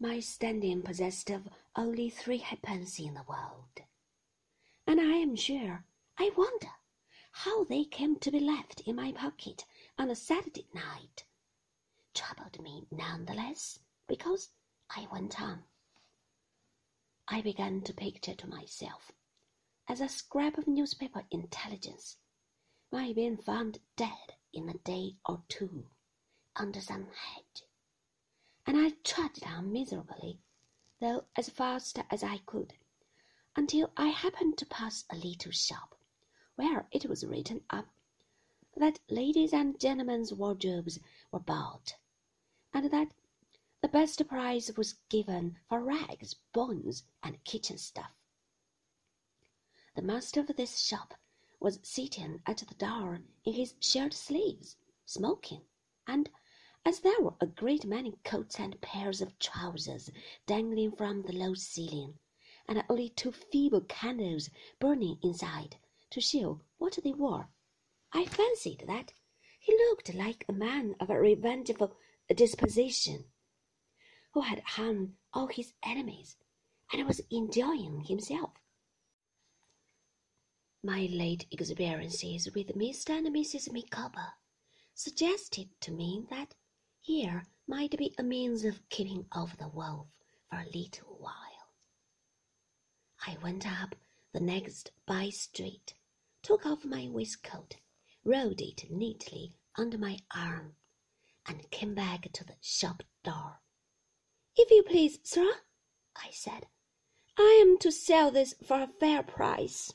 my standing possessed of only three halfpence in the world, and I am sure I wonder how they came to be left in my pocket on a Saturday night. Troubled me none the less because I went on. I began to picture to myself, as a scrap of newspaper intelligence, my being found dead in a day or two under some hedge, and I trudged on miserably, though as fast as I could, until I happened to pass a little shop where it was written up that ladies' and gentlemen's wardrobes were bought, and that the best price was given for rags, bones, and kitchen stuff. The master of this shop was sitting at the door in his shirt sleeves, smoking, and as there were a great many coats and pairs of trousers dangling from the low ceiling, and only two feeble candles burning inside to show what they were, I fancied that he looked like a man of a revengeful disposition who had hung all his enemies and was enjoying himself. My late experiences with Mr. and Mrs. Micawber suggested to me that here might be a means of keeping off the wolf for a little while. I went up the next by street, took off my waistcoat, rolled it neatly under my arm, and came back to the shop door. If you please, sir, I said, I am to sell this for a fair price.